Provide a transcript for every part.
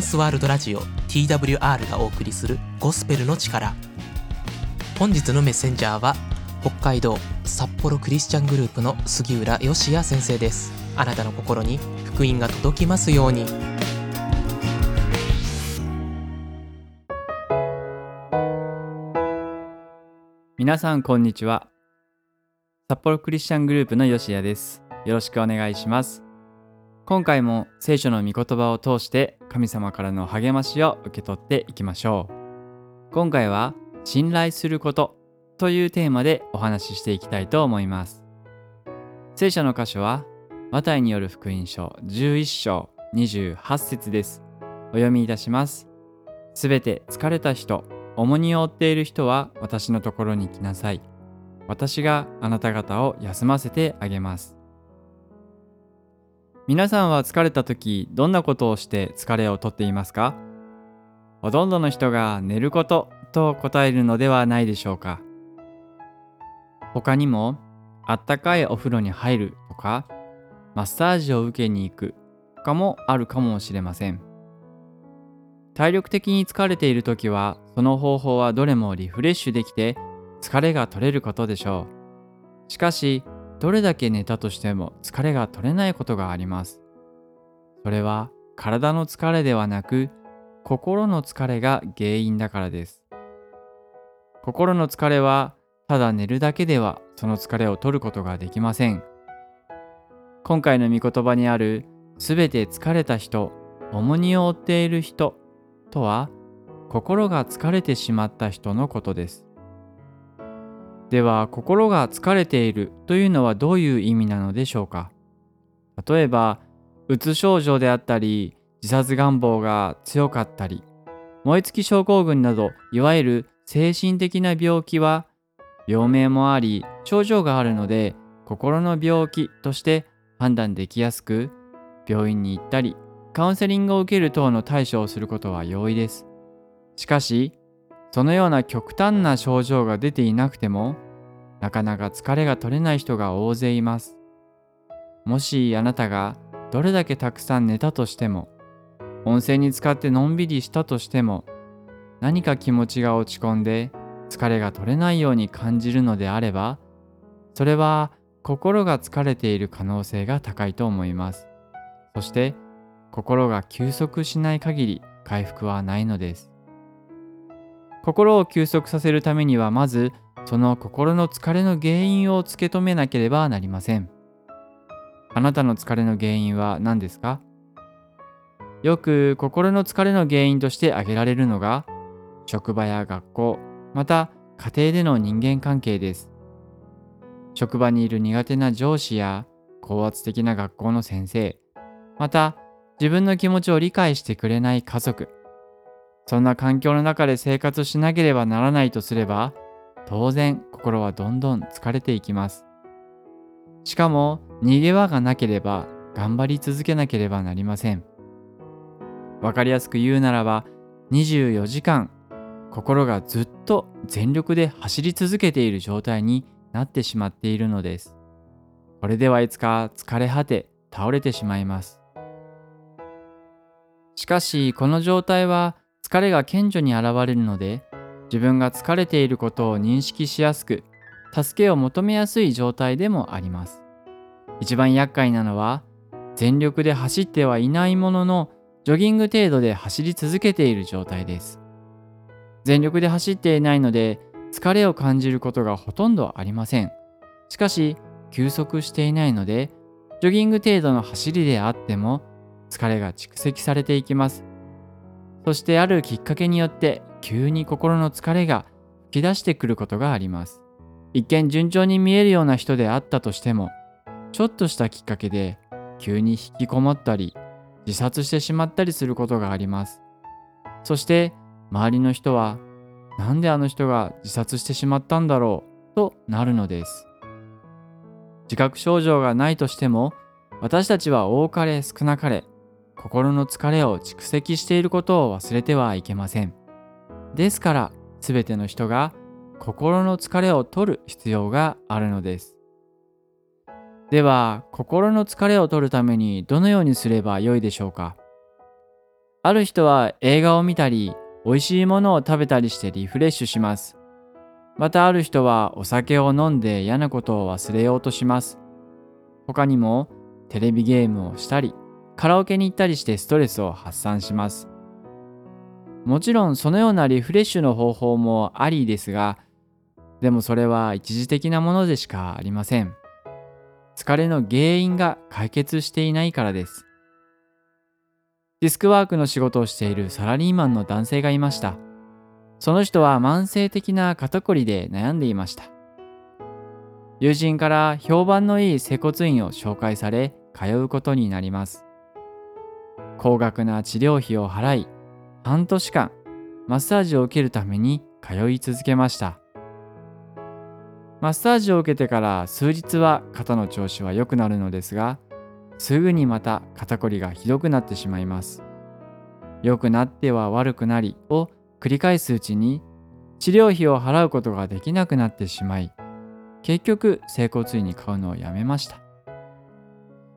ンスワールドラジオ TWR がお送りするゴスペルの力。本日のメッセンジャーは北海道札幌クリスチャングループの杉浦義也先生です。あなたの心に福音が届きますように。皆さんこんにちは。札幌クリスチャングループの吉谷です。よろしくお願いします。今回も聖書の御言葉を通して神様からの励ましを受け取っていきましょう。今回は信頼することというテーマでお話ししていきたいと思います。聖書の箇所はマタイによる福音書11章28節です。お読みいたします。すべて疲れた人重荷を負っている人は私のところに来なさい。私があなた方を休ませてあげます。皆さんは疲れた時どんなことをして疲れをとっていますか？ほとんどの人が寝ることと答えるのではないでしょうか。他にもあったかいお風呂に入るとかマッサージを受けに行くとかもあるかもしれません。体力的に疲れている時はその方法はどれもリフレッシュできて疲れが取れることでしょう。しかしどれだけ寝たとしても疲れが取れないことがあります。それは体の疲れではなく心の疲れが原因だからです。心の疲れはただ寝るだけではその疲れを取ることができません。今回の御言葉にあるすべて疲れた人、重荷を負っている人とは心が疲れてしまった人のことです。では心が疲れているというのはどういう意味なのでしょうか？例えばうつ症状であったり自殺願望が強かったり燃え尽き症候群などいわゆる精神的な病気は病名もあり症状があるので心の病気として判断できやすく病院に行ったりカウンセリングを受ける等の対処をすることは容易です。しかしそのような極端な症状が出ていなくてもなかなか疲れが取れない人が大勢います。もしあなたがどれだけたくさん寝たとしても温泉に浸かってのんびりしたとしても何か気持ちが落ち込んで疲れが取れないように感じるのであればそれは心が疲れている可能性が高いと思います。そして心が休息しない限り回復はないのです。心を休息させるためにはまずその心の疲れの原因をつけ止めなければなりません。あなたの疲れの原因は何ですか？よく心の疲れの原因として挙げられるのが職場や学校、また家庭での人間関係です。職場にいる苦手な上司や高圧的な学校の先生、また自分の気持ちを理解してくれない家族、そんな環境の中で生活しなければならないとすれば、当然心はどんどん疲れていきます。しかも逃げ場がなければ頑張り続けなければなりません。わかりやすく言うならば、24時間心がずっと全力で走り続けている状態になってしまっているのです。これではいつか疲れ果て倒れてしまいます。しかしこの状態は疲れが顕著に現れるので自分が疲れていることを認識しやすく助けを求めやすい状態でもあります。一番厄介なのは全力で走ってはいないもののジョギング程度で走り続けている状態です。全力で走っていないので疲れを感じることがほとんどありません。しかし休息していないのでジョギング程度の走りであっても疲れが蓄積されていきます。そしてあるきっかけによって急に心の疲れが吹き出してくることがあります。一見順調に見えるような人であったとしても、ちょっとしたきっかけで急に引きこもったり、自殺してしまったりすることがあります。そして周りの人は、なんであの人が自殺してしまったんだろうとなるのです。自覚症状がないとしても、私たちは多かれ少なかれ心の疲れを蓄積していることを忘れてはいけません。ですから、すべての人が心の疲れを取る必要があるのです。では、心の疲れを取るためにどのようにすればよいでしょうか？ある人は映画を見たり、美味しいものを食べたりしてリフレッシュします。またある人はお酒を飲んで嫌なことを忘れようとします。他にもテレビゲームをしたり、カラオケに行ったりしてストレスを発散します。もちろんそのようなリフレッシュの方法もありですが、でもそれは一時的なものでしかありません。疲れの原因が解決していないからです。ディスクワークの仕事をしているサラリーマンの男性がいました。その人は慢性的な肩こりで悩んでいました。友人から評判のいい接骨院を紹介され通うことになります。高額な治療費を払い、半年間マッサージを受けるために通い続けました。マッサージを受けてから数日は肩の調子は良くなるのですが、すぐにまた肩こりがひどくなってしまいます。良くなっては悪くなりを繰り返すうちに治療費を払うことができなくなってしまい、結局整骨院に買うのをやめました。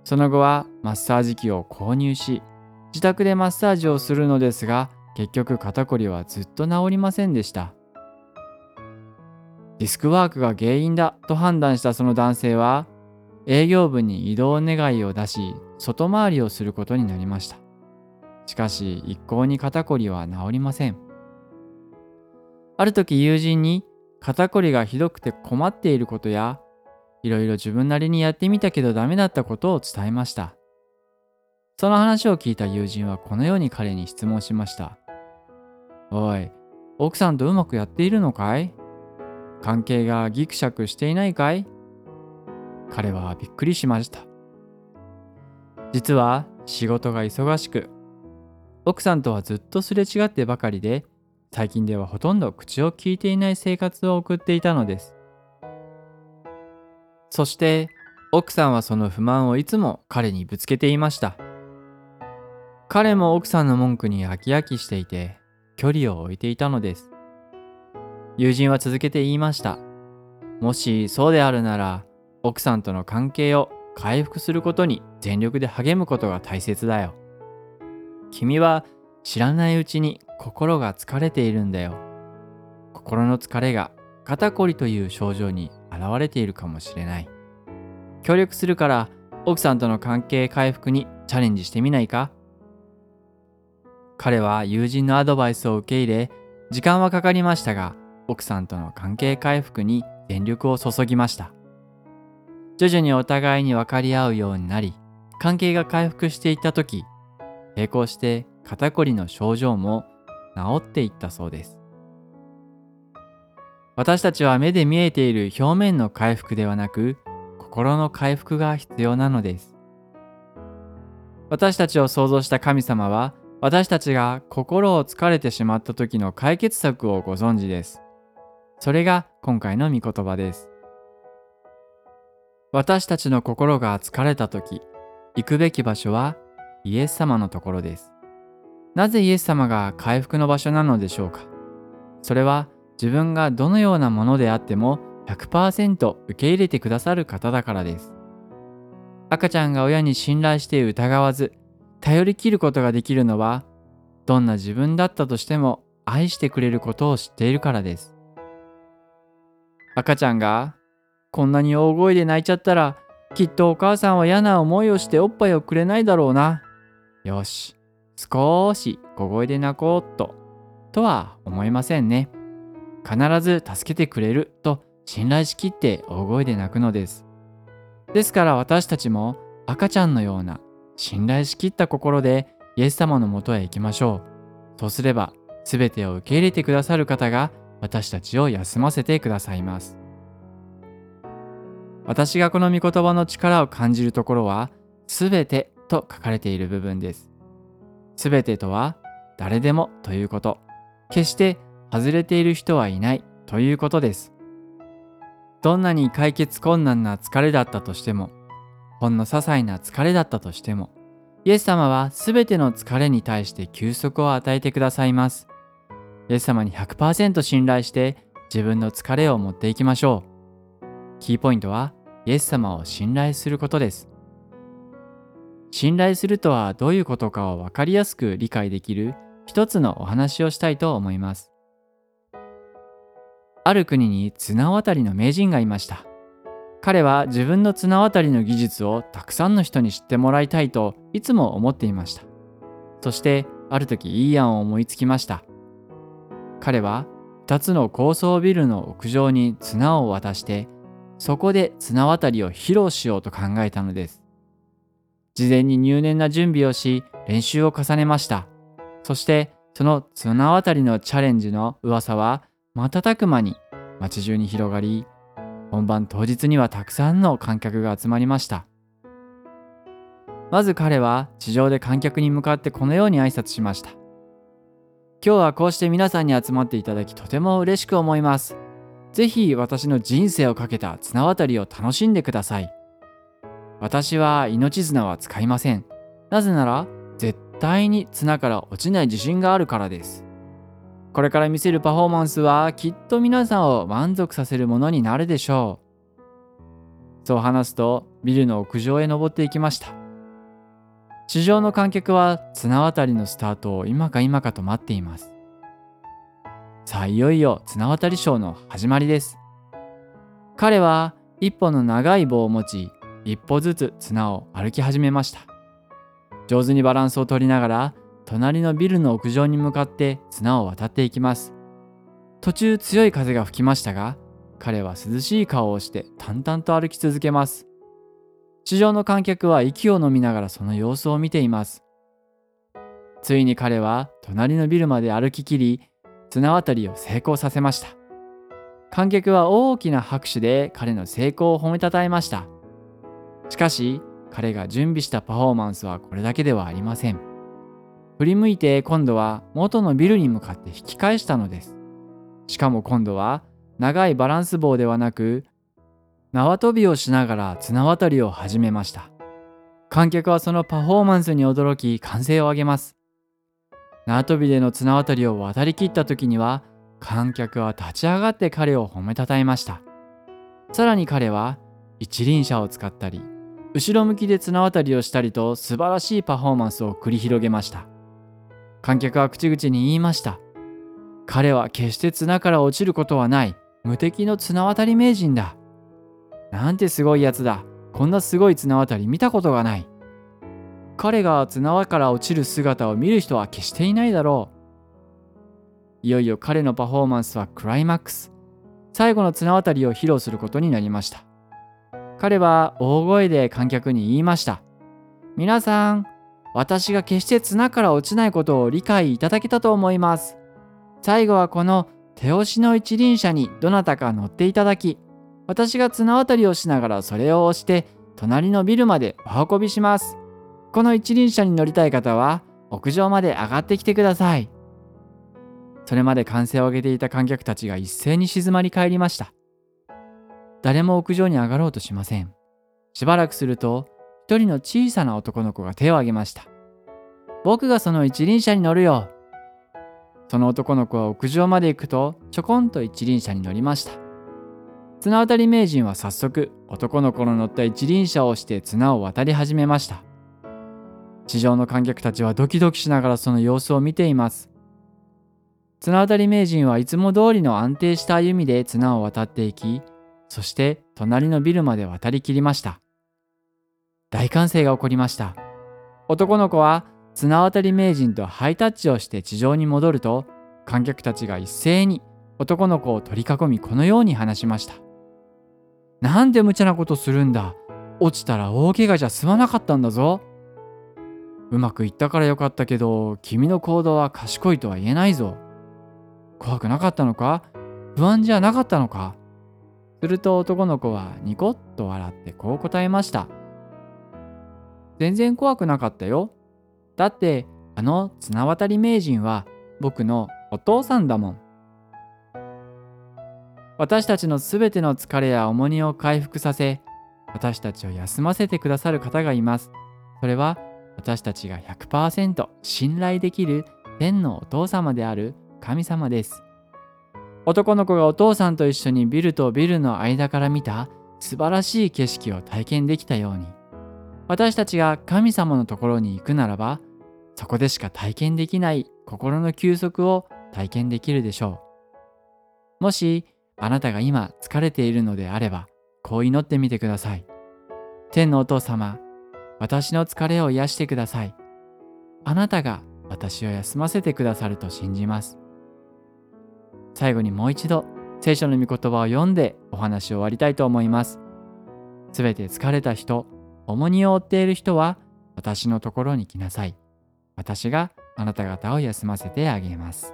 その後はマッサージ機を購入し、自宅でマッサージをするのですが、結局肩こりはずっと治りませんでした。ディスクワークが原因だと判断したその男性は営業部に移動願いを出し、外回りをすることになりました。しかし、一向に肩こりは治りません。ある時友人に肩こりがひどくて困っていることや、いろいろ自分なりにやってみたけどダメだったことを伝えました。その話を聞いた友人はこのように彼に質問しました。おい、奥さんとうまくやっているのかい？関係がギクシャクしていないかい？彼はびっくりしました。実は仕事が忙しく、奥さんとはずっとすれ違ってばかりで、最近ではほとんど口を聞いていない生活を送っていたのです。そして奥さんはその不満をいつも彼にぶつけていました。彼も奥さんの文句に飽き飽きしていて距離を置いていたのです。友人は続けて言いました。もしそうであるなら奥さんとの関係を回復することに全力で励むことが大切だよ。君は知らないうちに心が疲れているんだよ。心の疲れが肩こりという症状に現れているかもしれない。協力するから奥さんとの関係回復にチャレンジしてみないか？彼は友人のアドバイスを受け入れ、時間はかかりましたが、奥さんとの関係回復に全力を注ぎました。徐々にお互いに分かり合うようになり、関係が回復していった時、並行して肩こりの症状も治っていったそうです。私たちは目で見えている表面の回復ではなく、心の回復が必要なのです。私たちを創造した神様は、私たちが心を疲れてしまった時の解決策をご存知です。それが今回の御言葉です。私たちの心が疲れた時、行くべき場所はイエス様のところです。なぜイエス様が回復の場所なのでしょうか？それは自分がどのようなものであっても100%受け入れてくださる方だからです。赤ちゃんが親に信頼して疑わず、頼りきることができるのは、どんな自分だったとしても愛してくれることを知っているからです。赤ちゃんがこんなに大声で泣いちゃったら、きっとお母さんは嫌な思いをしておっぱいをくれないだろうな。よし、少し小声で泣こうっと、とは思いませんね。必ず助けてくれると信頼しきって大声で泣くのです。ですから私たちも赤ちゃんのような信頼しきった心でイエス様のもとへ行きましょう。そうすれば全てを受け入れてくださる方が私たちを休ませてくださいます。私がこの御言葉の力を感じるところは、すべてと書かれている部分です。すべてとは、誰でもということ。決して外れている人はいないということです。どんなに解決困難な疲れだったとしても、ほんの些細な疲れだったとしても、イエス様はすべての疲れに対して休息を与えてくださいます。イエス様に100%信頼して自分の疲れを持っていきましょう。キーポイントはイエス様を信頼することです。信頼するとはどういうことかを分かりやすく理解できる一つのお話をしたいと思います。ある国に綱渡りの名人がいました。彼は自分の綱渡りの技術をたくさんの人に知ってもらいたいといつも思っていました。そしてある時いい案を思いつきました。彼は2つの高層ビルの屋上に綱を渡してそこで綱渡りを披露しようと考えたのです。事前に入念な準備をし練習を重ねました。そしてその綱渡りのチャレンジの噂は瞬く間に街中に広がり本番当日にはたくさんの観客が集まりました。まず彼は地上で観客に向かってこのように挨拶しました。今日はこうして皆さんに集まっていただきとても嬉しく思います。ぜひ私の人生をかけた綱渡りを楽しんでください。私は命綱は使いません。なぜなら絶対に綱から落ちない自信があるからです。これから見せるパフォーマンスはきっと皆さんを満足させるものになるでしょう。そう話すとビルの屋上へ登っていきました。地上の観客は綱渡りのスタートを今か今かと待っています。さあいよいよ綱渡りショーの始まりです。彼は一本の長い棒を持ち一歩ずつ綱を歩き始めました。上手にバランスを取りながら隣のビルの屋上に向かって綱を渡っていきます。途中強い風が吹きましたが彼は涼しい顔をして淡々と歩き続けます。地上の観客は息を飲みながらその様子を見ています。ついに彼は隣のビルまで歩ききり綱渡りを成功させました。観客は大きな拍手で彼の成功を褒めたたえました。しかし彼が準備したパフォーマンスはこれだけではありません。振り向いて今度は元のビルに向かって引き返したのです。しかも今度は長いバランス棒ではなく縄跳びをしながら綱渡りを始めました。観客はそのパフォーマンスに驚き歓声を上げます。縄跳びでの綱渡りを渡りきった時には観客は立ち上がって彼を褒めたたえました。さらに彼は一輪車を使ったり後ろ向きで綱渡りをしたりと素晴らしいパフォーマンスを繰り広げました。観客は口々に言いました。彼は決して綱から落ちることはない無敵の綱渡り名人だ。なんてすごいやつだ。こんなすごい綱渡り見たことがない。彼が綱から落ちる姿を見る人は決していないだろう。いよいよ彼のパフォーマンスはクライマックス。最後の綱渡りを披露することになりました。彼は大声で観客に言いました。皆さん、私が決して綱から落ちないことを理解いただけたと思います。最後はこの手押しの一輪車にどなたか乗っていただき、私が綱渡りをしながらそれを押して隣のビルまでお運びします。この一輪車に乗りたい方は屋上まで上がってきてください。それまで歓声を上げていた観客たちが一斉に静まり返りました。誰も屋上に上がろうとしません。しばらくすると一人の小さな男の子が手を挙げました。僕がその一輪車に乗るよ。その男の子は屋上まで行くとちょこんと一輪車に乗りました。綱渡り名人は早速男の子の乗った一輪車をして綱を渡り始めました。地上の観客たちはドキドキしながらその様子を見ています。綱渡り名人はいつも通りの安定した歩みで綱を渡っていき、そして隣のビルまで渡りきりました。大歓声が起こりました。男の子は綱渡り名人とハイタッチをして地上に戻ると観客たちが一斉に男の子を取り囲みこのように話しました。なんで無茶なことするんだ落ちたら大怪我じゃ済まなかったんだぞ。うまくいったからよかったけど君の行動は賢いとは言えないぞ。怖くなかったのか？不安じゃなかったのか？すると男の子はニコッと笑ってこう答えました。全然怖くなかったよ。だってあの綱渡り名人は僕のお父さんだもん。私たちのすべての疲れや重荷を回復させ、私たちを休ませてくださる方がいます。それは私たちが100%信頼できる天のお父様である神様です。男の子がお父さんと一緒にビルとビルの間から見た素晴らしい景色を体験できたように。私たちが神様のところに行くならばそこでしか体験できない心の休息を体験できるでしょう。もしあなたが今疲れているのであればこう祈ってみてください。天のお父様私の疲れを癒してください。あなたが私を休ませてくださると信じます。最後にもう一度聖書の御言葉を読んでお話を終わりたいと思います。すべて疲れた人重荷を負っている人は私のところに来なさい。私があなた方を休ませてあげます。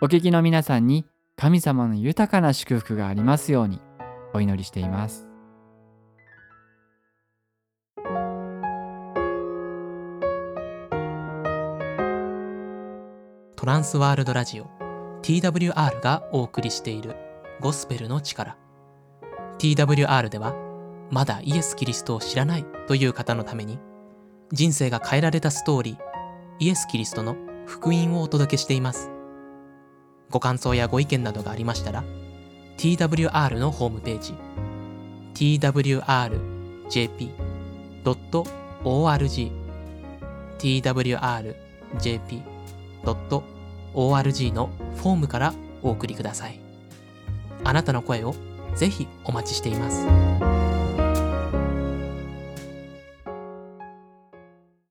お聞きの皆さんに神様の豊かな祝福がありますようにお祈りしています。トランスワールドラジオ TWR がお送りしているゴスペルの力。TWR ではまだイエス・キリストを知らないという方のために人生が変えられたストーリーイエス・キリストの福音をお届けしています。ご感想やご意見などがありましたら TWR のホームページ twrjp.org twrjp.org のフォームからお送りください。あなたの声をぜひお待ちしています。